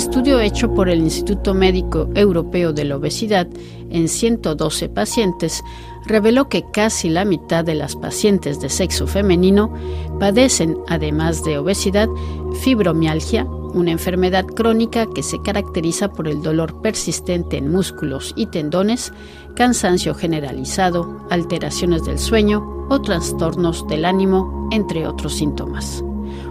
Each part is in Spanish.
estudio hecho por el Instituto Médico Europeo de la Obesidad en 112 pacientes reveló que casi la mitad de las pacientes de sexo femenino padecen, además de obesidad, fibromialgia, una enfermedad crónica que se caracteriza por el dolor persistente en músculos y tendones, cansancio generalizado, alteraciones del sueño o trastornos del ánimo, entre otros síntomas.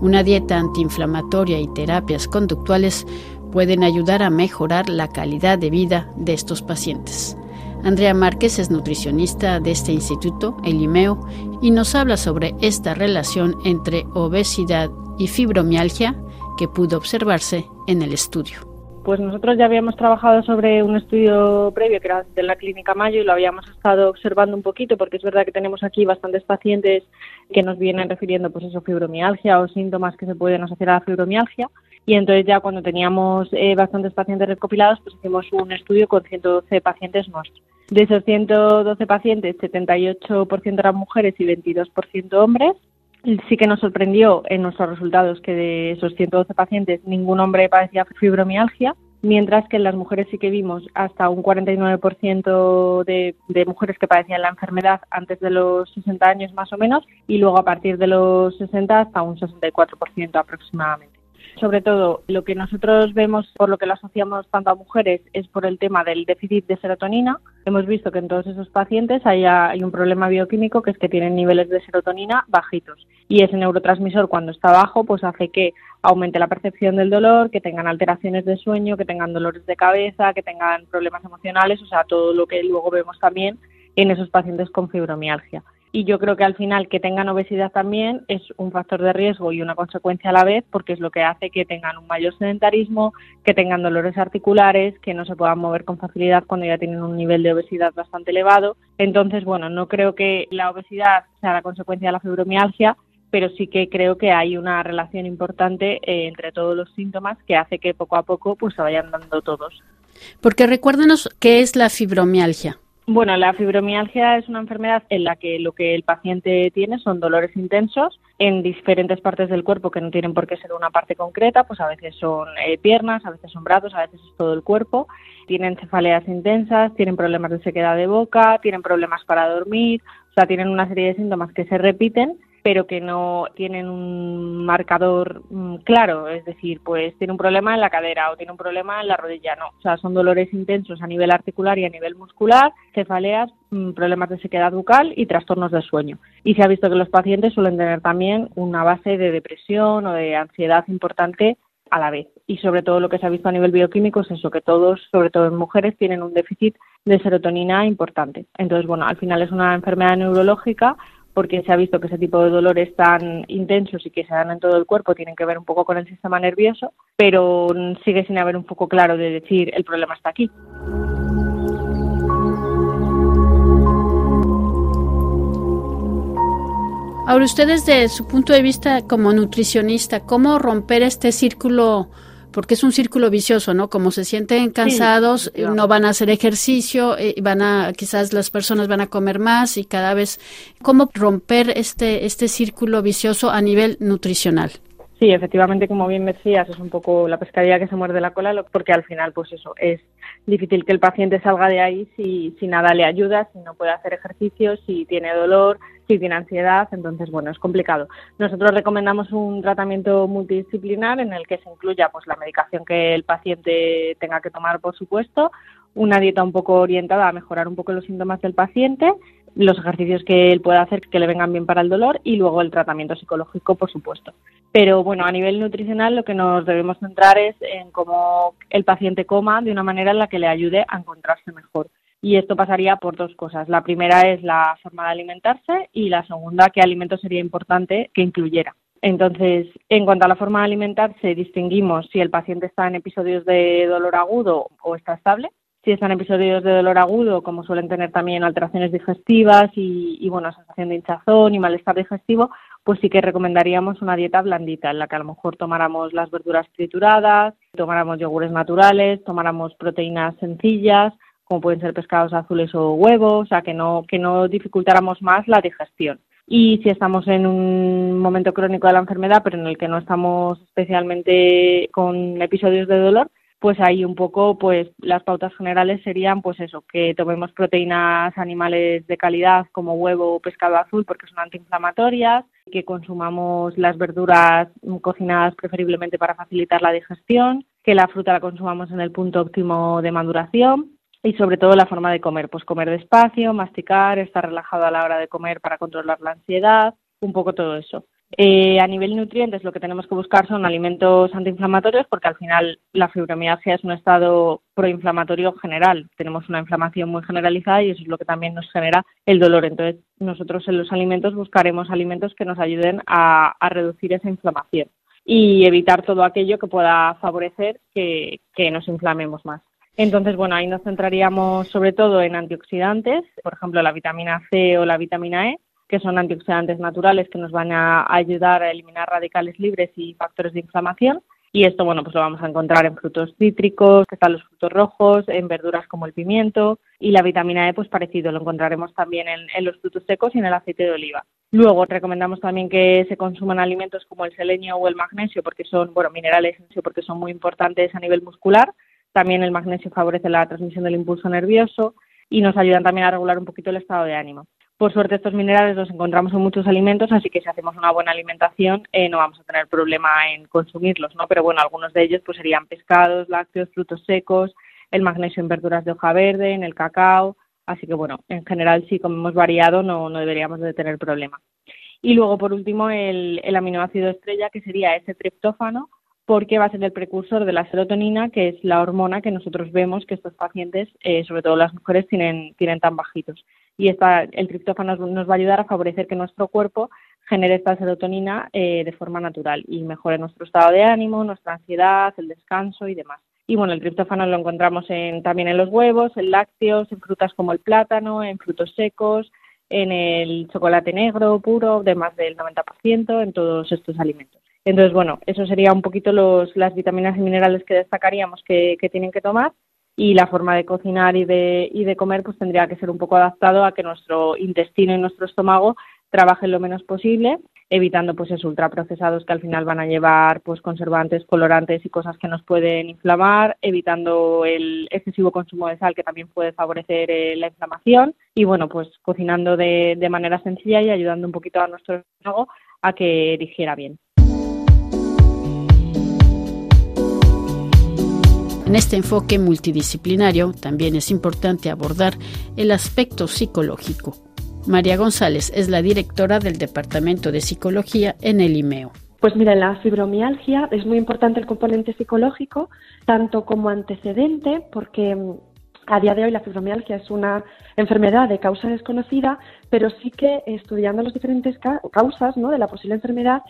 Una dieta antiinflamatoria y terapias conductuales pueden ayudar a mejorar la calidad de vida de estos pacientes. Andrea Márquez es nutricionista de este instituto, el IMEO, y nos habla sobre esta relación entre obesidad y fibromialgia que pudo observarse en el estudio. Pues nosotros ya habíamos trabajado sobre un estudio previo que era de la Clínica Mayo y lo habíamos estado observando un poquito porque es verdad que tenemos aquí bastantes pacientes que nos vienen refiriendo pues eso fibromialgia o síntomas que se pueden asociar a la fibromialgia y entonces ya cuando teníamos eh, bastantes pacientes recopilados pues hicimos un estudio con 112 pacientes nuestros. De esos 112 pacientes, 78% eran mujeres y 22% hombres sí que nos sorprendió en nuestros resultados que de esos 112 pacientes ningún hombre padecía fibromialgia, mientras que en las mujeres sí que vimos hasta un 49% de, de mujeres que padecían la enfermedad antes de los 60 años más o menos y luego a partir de los 60 hasta un 64% aproximadamente. Sobre todo, lo que nosotros vemos, por lo que lo asociamos tanto a mujeres, es por el tema del déficit de serotonina. Hemos visto que en todos esos pacientes hay, hay un problema bioquímico que es que tienen niveles de serotonina bajitos. Y ese neurotransmisor, cuando está bajo, pues hace que aumente la percepción del dolor, que tengan alteraciones de sueño, que tengan dolores de cabeza, que tengan problemas emocionales, o sea, todo lo que luego vemos también en esos pacientes con fibromialgia y yo creo que al final que tengan obesidad también es un factor de riesgo y una consecuencia a la vez porque es lo que hace que tengan un mayor sedentarismo, que tengan dolores articulares, que no se puedan mover con facilidad cuando ya tienen un nivel de obesidad bastante elevado. Entonces, bueno, no creo que la obesidad sea la consecuencia de la fibromialgia, pero sí que creo que hay una relación importante eh, entre todos los síntomas que hace que poco a poco pues se vayan dando todos. Porque recuérdenos qué es la fibromialgia. Bueno, la fibromialgia es una enfermedad en la que lo que el paciente tiene son dolores intensos en diferentes partes del cuerpo que no tienen por qué ser una parte concreta, pues a veces son eh, piernas, a veces son brazos, a veces es todo el cuerpo. Tienen cefaleas intensas, tienen problemas de sequedad de boca, tienen problemas para dormir, o sea, tienen una serie de síntomas que se repiten pero que no tienen un marcador mm, claro, es decir, pues tiene un problema en la cadera o tiene un problema en la rodilla, no, o sea, son dolores intensos a nivel articular y a nivel muscular, cefaleas, mm, problemas de sequedad bucal y trastornos de sueño. Y se ha visto que los pacientes suelen tener también una base de depresión o de ansiedad importante a la vez. Y sobre todo lo que se ha visto a nivel bioquímico es eso, que todos, sobre todo en mujeres, tienen un déficit de serotonina importante. Entonces, bueno, al final es una enfermedad neurológica porque se ha visto que ese tipo de dolores tan intensos y que se dan en todo el cuerpo tienen que ver un poco con el sistema nervioso, pero sigue sin haber un poco claro de decir el problema está aquí. Ahora, usted desde su punto de vista como nutricionista, ¿cómo romper este círculo porque es un círculo vicioso, ¿no? Como se sienten cansados, no van a hacer ejercicio, eh, van a, quizás las personas van a comer más y cada vez, ¿cómo romper este, este círculo vicioso a nivel nutricional? Sí, efectivamente, como bien decías, es un poco la pescadilla que se muerde la cola, porque al final, pues eso, es difícil que el paciente salga de ahí si, si nada le ayuda, si no puede hacer ejercicio, si tiene dolor, si tiene ansiedad, entonces, bueno, es complicado. Nosotros recomendamos un tratamiento multidisciplinar en el que se incluya pues la medicación que el paciente tenga que tomar, por supuesto, una dieta un poco orientada a mejorar un poco los síntomas del paciente los ejercicios que él pueda hacer que le vengan bien para el dolor y luego el tratamiento psicológico, por supuesto. Pero bueno, a nivel nutricional lo que nos debemos centrar es en cómo el paciente coma de una manera en la que le ayude a encontrarse mejor. Y esto pasaría por dos cosas. La primera es la forma de alimentarse y la segunda, qué alimento sería importante que incluyera. Entonces, en cuanto a la forma de alimentarse, distinguimos si el paciente está en episodios de dolor agudo o está estable si están episodios de dolor agudo, como suelen tener también alteraciones digestivas y, y, bueno, sensación de hinchazón y malestar digestivo, pues sí que recomendaríamos una dieta blandita, en la que a lo mejor tomáramos las verduras trituradas, tomáramos yogures naturales, tomáramos proteínas sencillas, como pueden ser pescados azules o huevos, o sea, que no, que no dificultáramos más la digestión. y si estamos en un momento crónico de la enfermedad, pero en el que no estamos especialmente con episodios de dolor, pues ahí un poco pues las pautas generales serían pues eso que tomemos proteínas animales de calidad como huevo o pescado azul porque son antiinflamatorias que consumamos las verduras cocinadas preferiblemente para facilitar la digestión que la fruta la consumamos en el punto óptimo de maduración y sobre todo la forma de comer pues comer despacio masticar estar relajado a la hora de comer para controlar la ansiedad un poco todo eso eh, a nivel nutrientes, lo que tenemos que buscar son alimentos antiinflamatorios, porque al final la fibromialgia es un estado proinflamatorio general. Tenemos una inflamación muy generalizada y eso es lo que también nos genera el dolor. Entonces, nosotros en los alimentos buscaremos alimentos que nos ayuden a, reducir esa inflamación y evitar todo aquello que pueda favorecer que, que nos inflamemos más. Entonces, bueno, ahí nos centraríamos sobre todo en antioxidantes, por ejemplo, la vitamina C o la vitamina E, que son antioxidantes naturales que nos van a ayudar a eliminar radicales libres y factores de inflamación. Y esto, bueno, pues lo vamos a encontrar en frutos cítricos, que están los frutos rojos, en verduras como el pimiento y la vitamina E, pues parecido, lo encontraremos también en, los frutos secos y en el aceite de oliva. Luego recomendamos también que se consuman alimentos como el selenio o el magnesio, porque son, bueno, minerales, porque son muy importantes a nivel muscular. También el magnesio favorece la transmisión del impulso nervioso y nos ayudan también a regular un poquito el estado de ánimo. Por suerte estos minerales los encontramos en muchos alimentos, así que si hacemos una buena alimentación eh, no vamos a tener problema en consumirlos, ¿no? Pero bueno, algunos de ellos pues serían pescados, lácteos, frutos secos, el magnesio en verduras de hoja verde, en el cacao, así que bueno, en general si comemos variado no, deberíamos de tener problema. Y luego por último el, aminoácido estrella que sería ese triptófano porque va a ser el precursor de la serotonina, que es la hormona que nosotros vemos que estos pacientes, eh, sobre todo las mujeres, tienen tan bajitos y esta, el triptófano nos, va a ayudar a favorecer que nuestro cuerpo genere esta serotonina eh, de forma natural y mejore nuestro estado de ánimo, nuestra ansiedad, el descanso y demás. Y bueno, el triptófano lo encontramos en, también en los huevos, en lácteos, en frutas como el plátano, en frutos secos, en el chocolate negro puro de más del 90%, en todos estos alimentos. Entonces, bueno, eso sería un poquito los, las vitaminas y minerales que destacaríamos que tienen que tomar y la forma de cocinar y de, y de comer pues tendría que ser un poco adaptado a que nuestro intestino y nuestro estómago trabajen lo menos posible, evitando pues esos ultraprocesados que al final van a llevar pues conservantes, colorantes y cosas que nos pueden inflamar, evitando el excesivo consumo de sal que también puede favorecer eh, la inflamación y bueno pues cocinando de, de manera sencilla y ayudando un poquito a nuestro estómago a que digiera bien. En este enfoque multidisciplinario también es importante abordar el aspecto psicológico. María González es la directora del Departamento de Psicología en el IMEO. Pues mira, en la fibromialgia es muy importante el componente psicológico, tanto como antecedente, porque a día de hoy la fibromialgia es una enfermedad de causa desconocida, pero sí que estudiando las diferentes causas de la posible enfermedad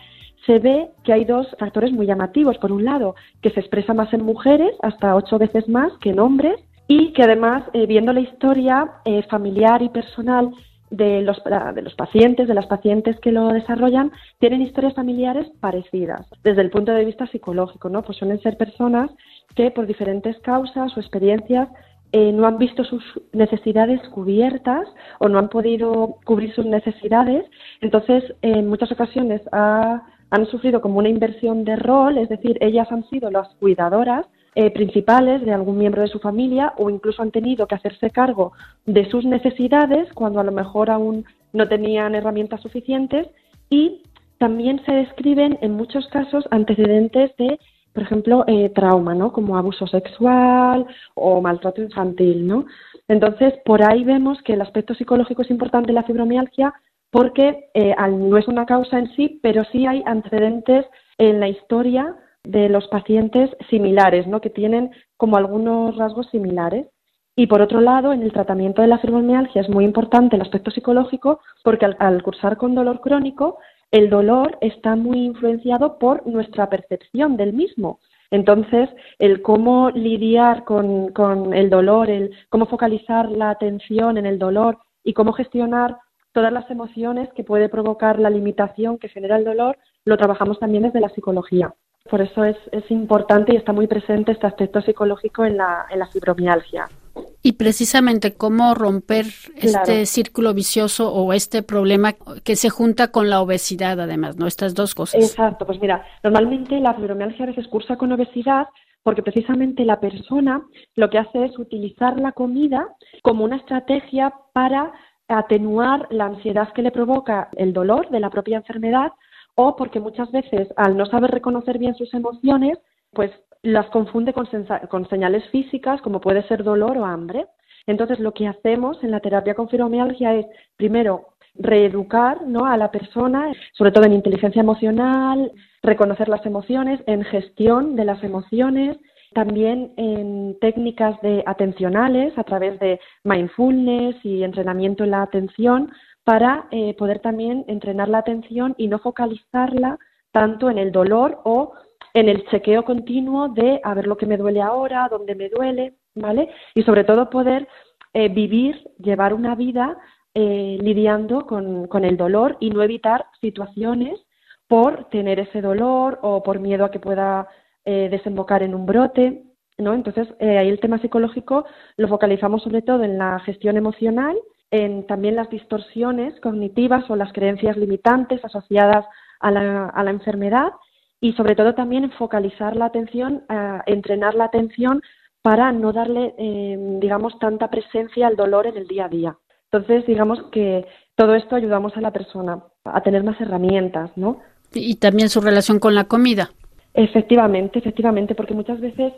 se ve que hay dos factores muy llamativos. Por un lado, que se expresa más en mujeres, hasta ocho veces más que en hombres, y que además, eh, viendo la historia eh, familiar y personal de los, de los pacientes, de las pacientes que lo desarrollan, tienen historias familiares parecidas desde el punto de vista psicológico, ¿no? Pues suelen ser personas que por diferentes causas o experiencias eh, no han visto sus necesidades cubiertas o no han podido cubrir sus necesidades. Entonces, en muchas ocasiones ha han sufrido como una inversión de rol, es decir, ellas han sido las cuidadoras eh, principales de algún miembro de su familia o incluso han tenido que hacerse cargo de sus necesidades cuando a lo mejor aún no tenían herramientas suficientes y también se describen en muchos casos antecedentes de, por ejemplo, eh, trauma, ¿no? Como abuso sexual o maltrato infantil, ¿no? Entonces, por ahí vemos que el aspecto psicológico es importante en la fibromialgia porque eh, no es una causa en sí, pero sí hay antecedentes en la historia de los pacientes similares, ¿no? que tienen como algunos rasgos similares. Y por otro lado, en el tratamiento de la fibromialgia es muy importante el aspecto psicológico porque al, cursar con dolor crónico, el dolor está muy influenciado por nuestra percepción del mismo. Entonces, el cómo lidiar con, con el dolor, el cómo focalizar la atención en el dolor y cómo gestionar todas las emociones que puede provocar la limitación que genera el dolor, lo trabajamos también desde la psicología. Por eso es, es importante y está muy presente este aspecto psicológico en la, en la fibromialgia. Y precisamente cómo romper este círculo vicioso o este problema que se junta con la obesidad, además, ¿no? Estas dos cosas. Exacto, pues mira, normalmente la fibromialgia a veces cursa con obesidad porque precisamente la persona lo que hace es utilizar la comida como una estrategia para atenuar la ansiedad que le provoca el dolor de la propia enfermedad o porque muchas veces al no saber reconocer bien sus emociones, pues las confunde con, con señales físicas como puede ser dolor o hambre. Entonces lo que hacemos en la terapia con fibromialgia es primero reeducar ¿no? a la persona, sobre todo en inteligencia emocional, reconocer las emociones, en gestión de las emociones, también en técnicas de atencionales a través de mindfulness y entrenamiento en la atención para eh, poder también entrenar la atención y no focalizarla tanto en el dolor o en el chequeo continuo de a ver lo que me duele ahora, dónde me duele, ¿vale? Y sobre todo poder eh, vivir, llevar una vida eh, lidiando con, con, el dolor y no evitar situaciones por tener ese dolor o por miedo a que pueda eh, desembocar en un brote, ¿no? Entonces, eh, ahí el tema psicológico lo focalizamos sobre todo en la gestión emocional, en también las distorsiones cognitivas o las creencias limitantes asociadas a la, a la enfermedad y sobre todo también focalizar la atención, entrenar la atención para no darle, eh, digamos, tanta presencia al dolor en el día a día. Entonces, digamos que todo esto ayudamos a la persona a tener más herramientas, ¿no? Y también su relación con la comida. Efectivamente, efectivamente, porque muchas veces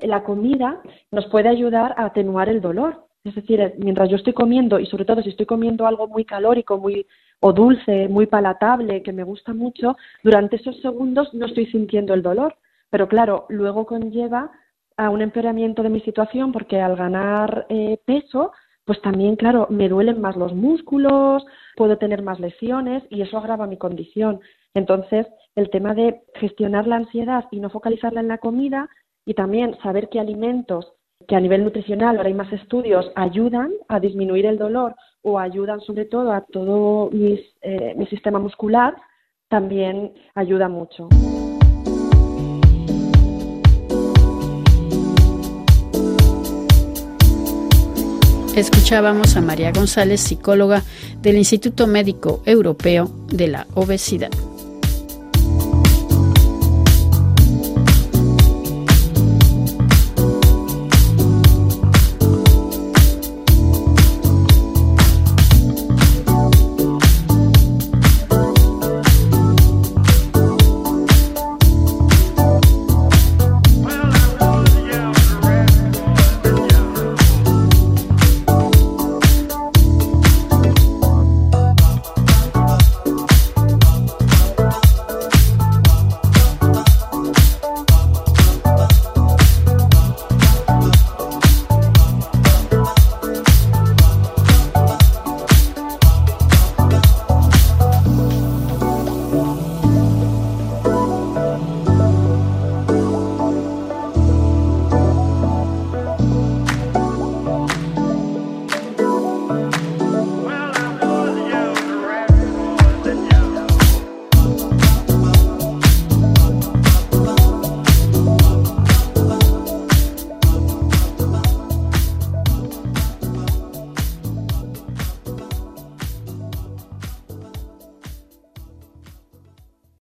la comida nos puede ayudar a atenuar el dolor. Es decir, mientras yo estoy comiendo, y sobre todo si estoy comiendo algo muy calórico, muy o dulce, muy palatable, que me gusta mucho, durante esos segundos no estoy sintiendo el dolor. Pero claro, luego conlleva a un empeoramiento de mi situación porque al ganar eh, peso, pues también, claro, me duelen más los músculos, puedo tener más lesiones y eso agrava mi condición. Entonces, el tema de gestionar la ansiedad y no focalizarla en la comida y también saber qué alimentos que a nivel nutricional, ahora hay más estudios, ayudan a disminuir el dolor o ayudan sobre todo a todo eh, mi sistema muscular, también ayuda mucho. Escuchábamos a María González, psicóloga del Instituto Médico Europeo de la Obesidad.